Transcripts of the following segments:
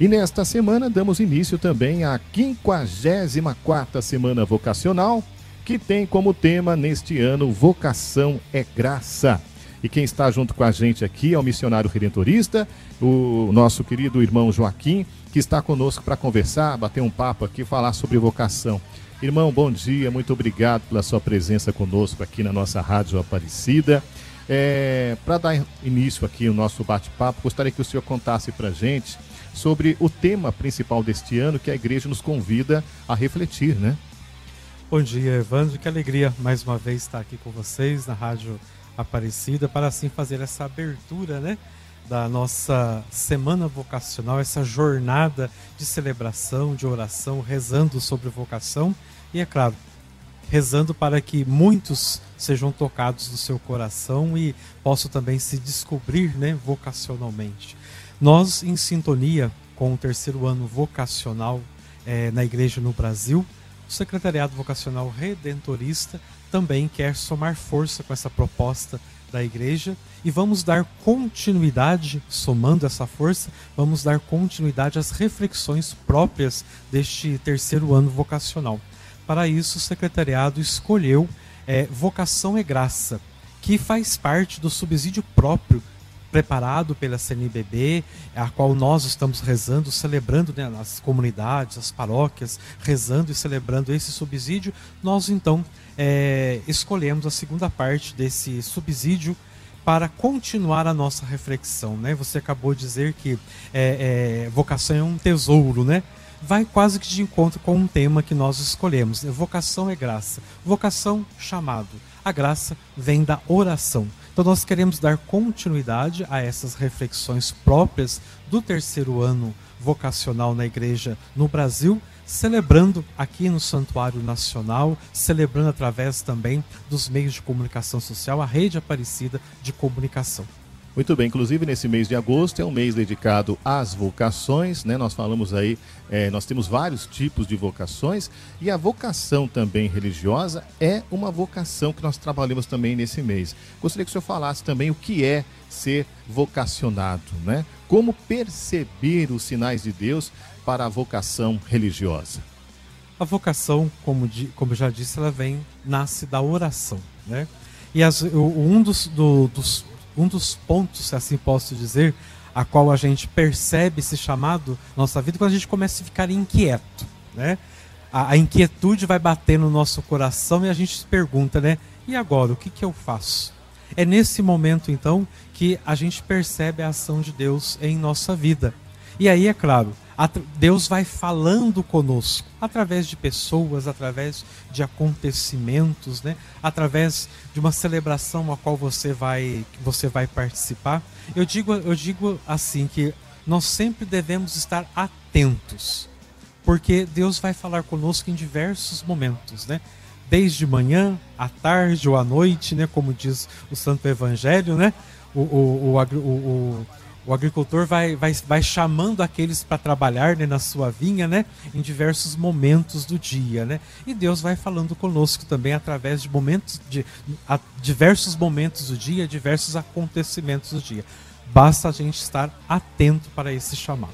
E nesta semana damos início também à 54 Semana Vocacional, que tem como tema neste ano Vocação é Graça. E quem está junto com a gente aqui é o missionário redentorista, o nosso querido irmão Joaquim, que está conosco para conversar, bater um papo aqui, falar sobre vocação. Irmão, bom dia, muito obrigado pela sua presença conosco aqui na nossa Rádio Aparecida. É, para dar início aqui ao nosso bate-papo, gostaria que o senhor contasse para a gente sobre o tema principal deste ano que a igreja nos convida a refletir, né? Bom dia, Evandro. Que alegria mais uma vez estar aqui com vocês na Rádio Aparecida para assim fazer essa abertura, né? Da nossa semana vocacional, essa jornada de celebração, de oração, rezando sobre vocação e, é claro, rezando para que muitos sejam tocados do seu coração e possam também se descobrir né, vocacionalmente. Nós, em sintonia com o terceiro ano vocacional é, na igreja no Brasil, o Secretariado Vocacional Redentorista também quer somar força com essa proposta da igreja e vamos dar continuidade, somando essa força, vamos dar continuidade às reflexões próprias deste terceiro ano vocacional. Para isso, o secretariado escolheu é, Vocação e Graça, que faz parte do subsídio próprio preparado pela CNBB, a qual nós estamos rezando, celebrando né, nas comunidades, as paróquias, rezando e celebrando esse subsídio, nós então é, escolhemos a segunda parte desse subsídio para continuar a nossa reflexão. Né? Você acabou de dizer que é, é, vocação é um tesouro, né? vai quase que de encontro com um tema que nós escolhemos. Vocação é graça. Vocação, chamado. A graça vem da oração. Então nós queremos dar continuidade a essas reflexões próprias do terceiro ano vocacional na igreja no Brasil, celebrando aqui no Santuário Nacional, celebrando através também dos meios de comunicação social, a rede Aparecida de comunicação. Muito bem, inclusive nesse mês de agosto é um mês dedicado às vocações, né? Nós falamos aí, é, nós temos vários tipos de vocações e a vocação também religiosa é uma vocação que nós trabalhamos também nesse mês. Gostaria que o senhor falasse também o que é ser vocacionado, né? Como perceber os sinais de Deus para a vocação religiosa? A vocação, como, como já disse, ela vem, nasce da oração, né? E as, um dos, do, dos um dos pontos, se assim posso dizer, a qual a gente percebe esse chamado na nossa vida quando a gente começa a ficar inquieto, né? A, a, inquietude vai bater no nosso coração e a gente se pergunta, né? E agora, o que, que eu faço? É nesse momento, então, que a gente percebe a ação de Deus em nossa vida. E aí, é claro, Deus vai falando conosco através de pessoas, através de acontecimentos, né? através de uma celebração a qual você vai, você vai participar. Eu digo, eu digo assim que nós sempre devemos estar atentos, porque Deus vai falar conosco em diversos momentos, né? Desde manhã, à tarde ou à noite, né? Como diz o Santo Evangelho, né? O, o, o, o o agricultor vai, vai, vai chamando aqueles para trabalhar né, na sua vinha, né, em diversos momentos do dia, né? E Deus vai falando conosco também através de momentos de a, diversos momentos do dia, diversos acontecimentos do dia. Basta a gente estar atento para esse chamado.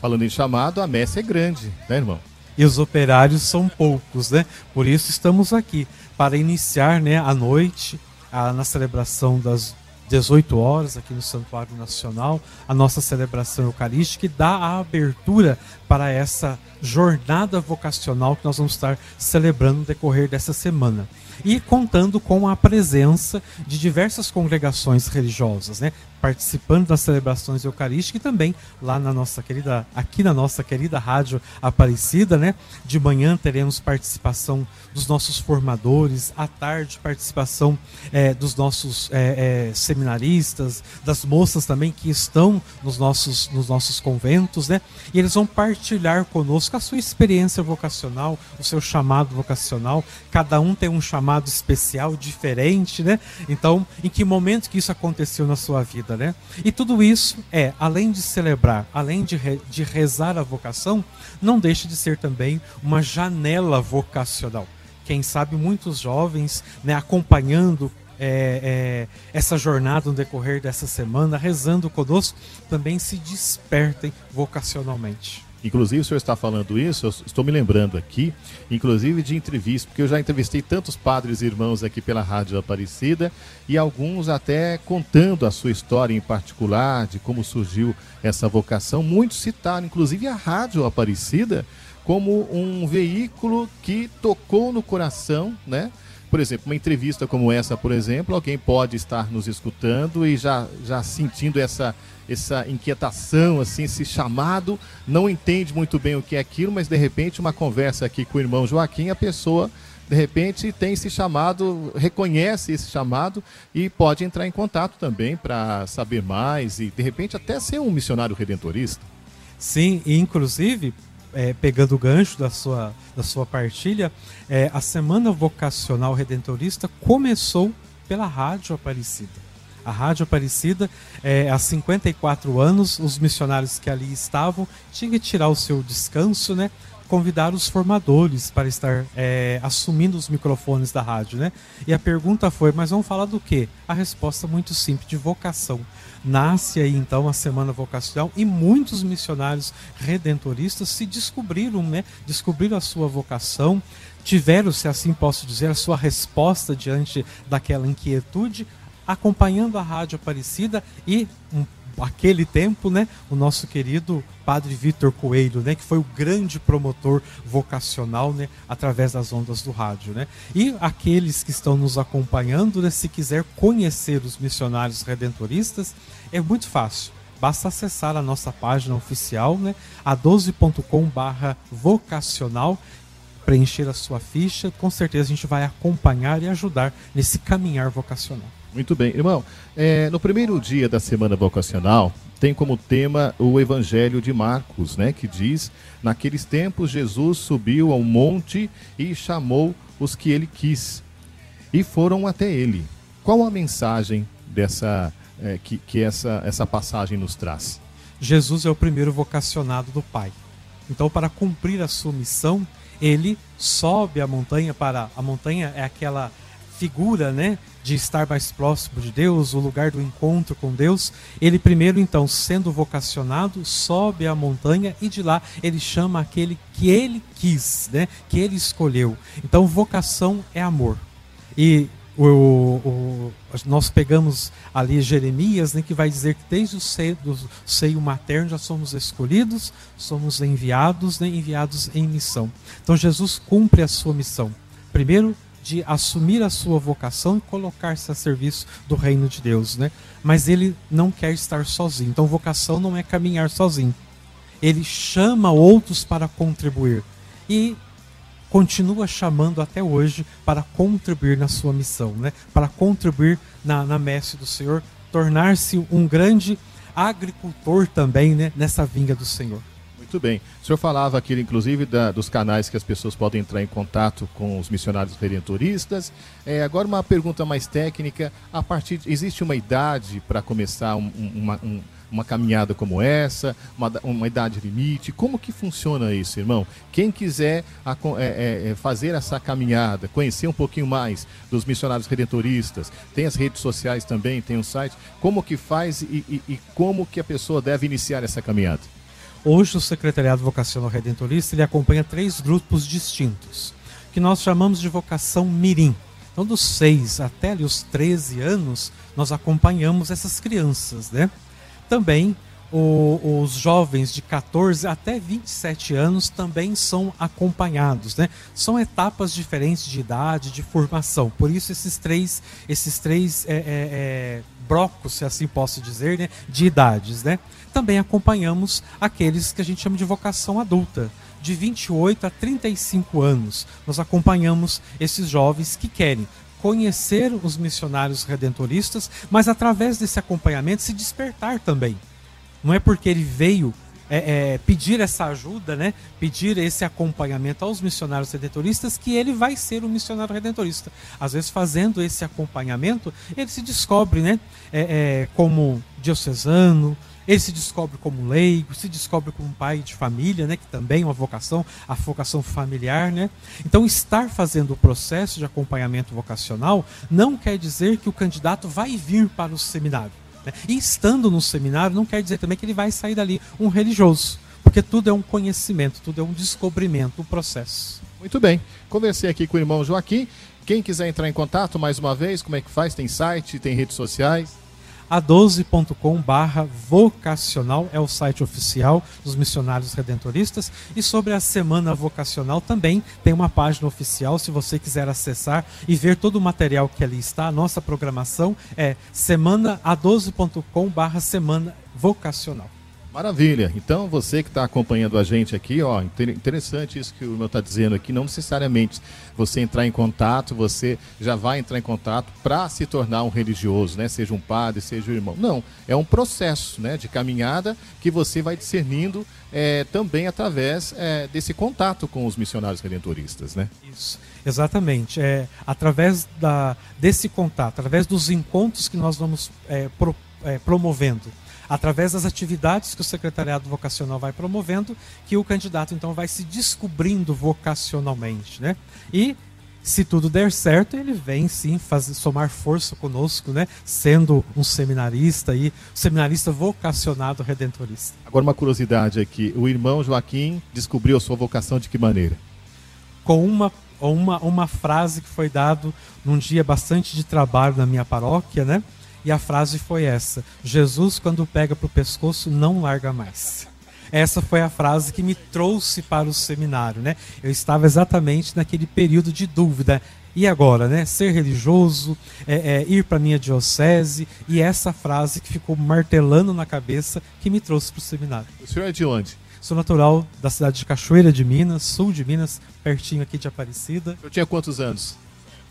Falando em chamado, a messe é grande, né, irmão? E os operários são poucos, né? Por isso estamos aqui para iniciar, né, a noite a, na celebração das 18 horas aqui no Santuário Nacional, a nossa celebração eucarística e dá a abertura para essa jornada vocacional que nós vamos estar celebrando no decorrer dessa semana e contando com a presença de diversas congregações religiosas, né? participando das celebrações eucarísticas e também lá na nossa querida, aqui na nossa querida rádio Aparecida, né? De manhã teremos participação dos nossos formadores, à tarde participação é, dos nossos é, é, seminaristas, das moças também que estão nos nossos, nos nossos conventos, né? E eles vão partilhar conosco a sua experiência vocacional, o seu chamado vocacional. Cada um tem um chamado especial, diferente, né? Então, em que momento que isso aconteceu na sua vida? né? E tudo isso é, além de celebrar, além de, re, de rezar a vocação, não deixa de ser também uma janela vocacional. Quem sabe muitos jovens, né, acompanhando é, é, essa jornada no decorrer dessa semana, rezando conosco, também se despertem vocacionalmente. Inclusive, o senhor está falando isso, eu estou me lembrando aqui, inclusive de entrevista, porque eu já entrevistei tantos padres e irmãos aqui pela Rádio Aparecida e alguns até contando a sua história em particular, de como surgiu essa vocação. Muitos citaram, inclusive, a Rádio Aparecida como um veículo que tocou no coração, né? Por exemplo, uma entrevista como essa, por exemplo, alguém pode estar nos escutando e já, já sentindo essa, essa inquietação, assim, esse chamado, não entende muito bem o que é aquilo, mas de repente uma conversa aqui com o irmão Joaquim, a pessoa de repente tem esse chamado, reconhece esse chamado e pode entrar em contato também para saber mais e de repente até ser um missionário redentorista. Sim, e inclusive é, pegando o gancho da sua, da sua partilha, é, a Semana Vocacional Redentorista começou pela Rádio Aparecida. A Rádio Aparecida, é, há 54 anos, os missionários que ali estavam tinham que tirar o seu descanso, né? Convidar os formadores para estar é, assumindo os microfones da rádio, né? E a pergunta foi, mas vamos falar do quê? A resposta muito simples, de vocação. Nasce aí então a Semana Vocacional e muitos missionários redentoristas se descobriram, né? Descobriram a sua vocação, tiveram, se assim posso dizer, a sua resposta diante daquela inquietude, acompanhando a Rádio Aparecida e um aquele tempo, né, o nosso querido Padre Vitor Coelho, né, que foi o grande promotor vocacional, né, através das ondas do rádio, né. E aqueles que estão nos acompanhando, né, se quiser conhecer os missionários redentoristas, é muito fácil. Basta acessar a nossa página oficial, né, a 12.com/vocacional preencher a sua ficha, com certeza a gente vai acompanhar e ajudar nesse caminhar vocacional. Muito bem. Irmão, é, no primeiro dia da semana vocacional, tem como tema o Evangelho de Marcos, né? Que diz: Naqueles tempos Jesus subiu ao monte e chamou os que ele quis, e foram até ele. Qual a mensagem dessa é, que, que essa, essa passagem nos traz? Jesus é o primeiro vocacionado do Pai. Então, para cumprir a sua missão, ele sobe a montanha para a montanha é aquela figura, né, de estar mais próximo de Deus, o lugar do encontro com Deus. Ele primeiro então, sendo vocacionado, sobe a montanha e de lá ele chama aquele que ele quis, né, que ele escolheu. Então, vocação é amor. E o, o, nós pegamos ali Jeremias, né, que vai dizer que desde o seio, do seio materno já somos escolhidos, somos enviados, né, enviados em missão. Então Jesus cumpre a sua missão. Primeiro, de assumir a sua vocação e colocar-se a serviço do reino de Deus, né? Mas ele não quer estar sozinho. Então, vocação não é caminhar sozinho. Ele chama outros para contribuir e continua chamando até hoje para contribuir na sua missão, né? Para contribuir na, na messe do Senhor, tornar-se um grande agricultor também, né? Nessa vinga do Senhor. Muito bem. O senhor falava aqui, inclusive, da, dos canais que as pessoas podem entrar em contato com os missionários redentoristas. É, agora, uma pergunta mais técnica. A partir, existe uma idade para começar um, uma, um, uma caminhada como essa, uma, uma, idade limite? Como que funciona isso, irmão? Quem quiser a, é, é, é, fazer essa caminhada, conhecer um pouquinho mais dos missionários redentoristas, tem as redes sociais também, tem um site, como que faz e, e, e como que a pessoa deve iniciar essa caminhada? Hoje o Secretariado Vocacional Redentorista ele acompanha três grupos distintos, que nós chamamos de vocação mirim. Então, dos 6 até os 13 anos, nós acompanhamos essas crianças, né? Também o, os jovens de 14 até 27 anos também são acompanhados, né? São etapas diferentes de idade, de formação. Por isso esses três, esses três é, é, é, brocos, se assim posso dizer, né? de idades, né? também acompanhamos aqueles que a gente chama de vocação adulta, de 28 a 35 anos. Nós acompanhamos esses jovens que querem conhecer os missionários redentoristas, mas através desse acompanhamento se despertar também. Não é porque ele veio é, é, pedir essa ajuda, né? pedir esse acompanhamento aos missionários redentoristas, que ele vai ser um missionário redentorista. Às vezes, fazendo esse acompanhamento, ele se descobre né? É, é, como diocesano, ele se descobre como leigo, se descobre como pai de família, né, que também é uma vocação, a vocação familiar, né? Então, estar fazendo o processo de acompanhamento vocacional não quer dizer que o candidato vai vir para o seminário. Né? E estando no seminário não quer dizer também que ele vai sair dali um religioso, porque tudo é um conhecimento, tudo é um descobrimento, um processo. Muito bem. Conversei aqui com o irmão Joaquim. Quem quiser entrar em contato mais uma vez, como é que faz? Tem site, tem redes sociais? a12.com barra vocacional é o site oficial dos missionários redentoristas. E sobre a semana vocacional também tem uma página oficial se você quiser acessar e ver todo o material que ali está. A nossa programação é semana a12.com barra semana vocacional Maravilha. Então, você que está acompanhando a gente aqui, ó, interessante isso que o meu está dizendo aqui. Não necessariamente você entrar em contato, você já vai entrar em contato para se tornar um religioso, né? Seja um padre, seja um irmão. Não, é um processo, né, de caminhada que você vai discernindo é, também através é, desse contato com os missionários redentoristas, né? Isso. Exatamente. É, através da, desse contato, através dos encontros que nós vamos é, pro, é, promovendo através das atividades que o secretariado vocacional vai promovendo, que o candidato então vai se descobrindo vocacionalmente, né? E se tudo der certo, ele vem sim fazer, somar força conosco, né? Sendo um seminarista e seminarista vocacionado redentorista. Agora uma curiosidade aqui, o irmão Joaquim descobriu a sua vocação de que maneira? Com uma uma, uma frase que foi dado num dia bastante de trabalho na minha paróquia, né? E a frase foi essa: Jesus, quando pega para o pescoço, não larga mais. Essa foi a frase que me trouxe para o seminário, né? Eu estava exatamente naquele período de dúvida. E agora, né? Ser religioso, é, é, ir para minha diocese, e essa frase que ficou martelando na cabeça que me trouxe para o seminário. O senhor é de onde? Sou natural da cidade de Cachoeira de Minas, sul de Minas, pertinho aqui de Aparecida. Eu tinha quantos anos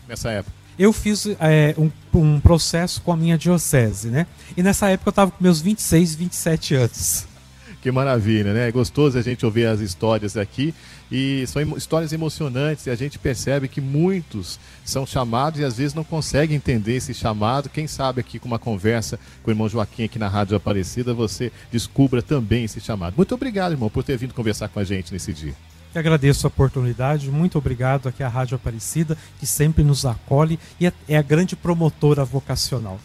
nessa época? Eu fiz é, um, um, processo com a minha diocese, né? E nessa época eu estava com meus 26, 27 anos. Que maravilha, né? É gostoso a gente ouvir as histórias aqui e são histórias emocionantes e a gente percebe que muitos são chamados e às vezes não conseguem entender esse chamado. Quem sabe aqui com uma conversa com o irmão Joaquim aqui na Rádio Aparecida você descubra também esse chamado. Muito obrigado, irmão, por ter vindo conversar com a gente nesse dia. Eu agradeço a oportunidade, muito obrigado aqui à Rádio Aparecida, que sempre nos acolhe e é, é a grande promotora vocacional.